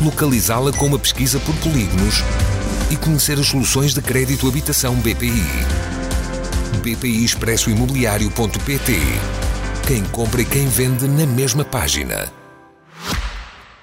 localizá-la com uma pesquisa por polígonos e conhecer as soluções de crédito habitação BPI. BPI Expresso Imobiliário.pt Quem compra e quem vende na mesma página.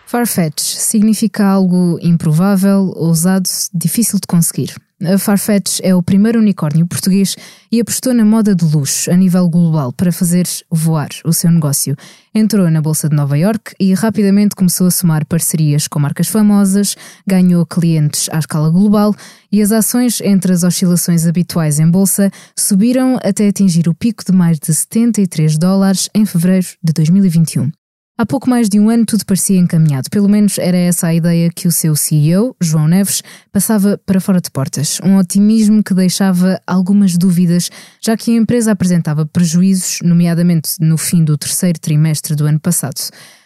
Farfetch significa algo improvável, ousado, difícil de conseguir. A Farfetch é o primeiro unicórnio português e apostou na moda de luxo a nível global para fazer voar o seu negócio. Entrou na Bolsa de Nova York e rapidamente começou a somar parcerias com marcas famosas, ganhou clientes à escala global e as ações entre as oscilações habituais em bolsa subiram até atingir o pico de mais de 73 dólares em fevereiro de 2021. Há pouco mais de um ano tudo parecia encaminhado, pelo menos era essa a ideia que o seu CEO, João Neves, passava para fora de portas. Um otimismo que deixava algumas dúvidas, já que a empresa apresentava prejuízos, nomeadamente no fim do terceiro trimestre do ano passado.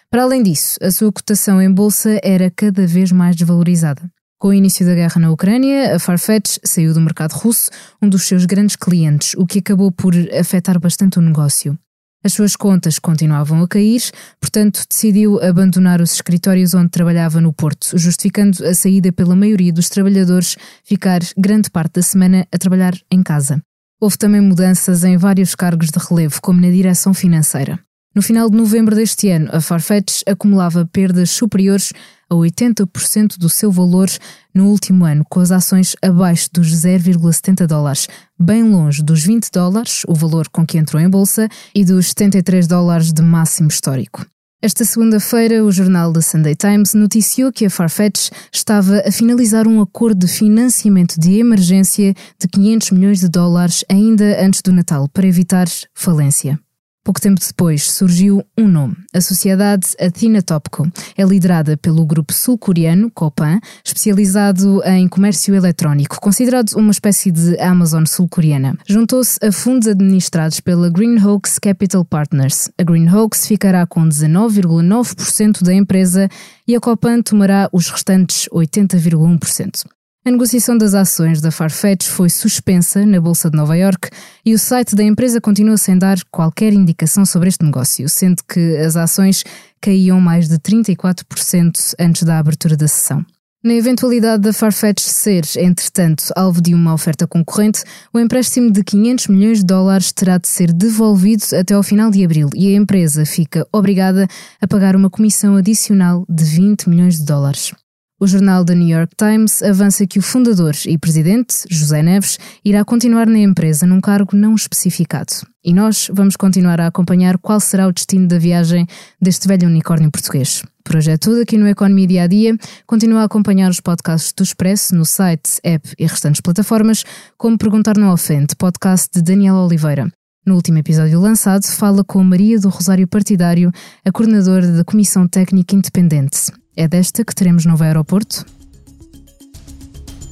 Para além disso, a sua cotação em bolsa era cada vez mais desvalorizada. Com o início da guerra na Ucrânia, a Farfetch saiu do mercado russo, um dos seus grandes clientes, o que acabou por afetar bastante o negócio. As suas contas continuavam a cair, portanto, decidiu abandonar os escritórios onde trabalhava no Porto, justificando a saída pela maioria dos trabalhadores ficar grande parte da semana a trabalhar em casa. Houve também mudanças em vários cargos de relevo, como na direção financeira. No final de novembro deste ano, a Farfetch acumulava perdas superiores a 80% do seu valor no último ano, com as ações abaixo dos 0,70 dólares, bem longe dos 20 dólares, o valor com que entrou em bolsa, e dos 73 dólares de máximo histórico. Esta segunda-feira, o jornal The Sunday Times noticiou que a Farfetch estava a finalizar um acordo de financiamento de emergência de 500 milhões de dólares ainda antes do Natal para evitar falência. Pouco tempo depois surgiu um nome, a sociedade Athena Topco. É liderada pelo grupo sul-coreano Copan, especializado em comércio eletrónico, considerado uma espécie de Amazon sul-coreana. Juntou-se a fundos administrados pela Greenhawks Capital Partners. A Greenhawks ficará com 19,9% da empresa e a Copan tomará os restantes 80,1%. A negociação das ações da Farfetch foi suspensa na Bolsa de Nova York e o site da empresa continua sem dar qualquer indicação sobre este negócio, sendo que as ações caíam mais de 34% antes da abertura da sessão. Na eventualidade da Farfetch ser, entretanto, alvo de uma oferta concorrente, o empréstimo de 500 milhões de dólares terá de ser devolvido até ao final de abril e a empresa fica obrigada a pagar uma comissão adicional de 20 milhões de dólares. O jornal The New York Times avança que o fundador e presidente, José Neves, irá continuar na empresa num cargo não especificado. E nós vamos continuar a acompanhar qual será o destino da viagem deste velho unicórnio português. Por hoje é tudo aqui no Economia Dia a Dia. Continua a acompanhar os podcasts do Expresso no site, app e restantes plataformas, como Perguntar Não Ofende, podcast de Daniel Oliveira. No último episódio lançado, fala com Maria do Rosário Partidário, a coordenadora da Comissão Técnica Independente. É desta que teremos novo aeroporto?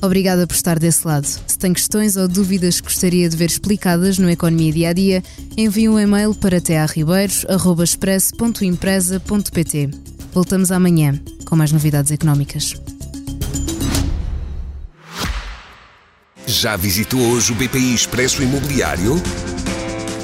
Obrigada por estar desse lado. Se tem questões ou dúvidas que gostaria de ver explicadas no Economia Dia a Dia, envie um e-mail para tearribeiros.express.empresa.pt. Voltamos amanhã com mais novidades económicas. Já visitou hoje o BPI Expresso Imobiliário?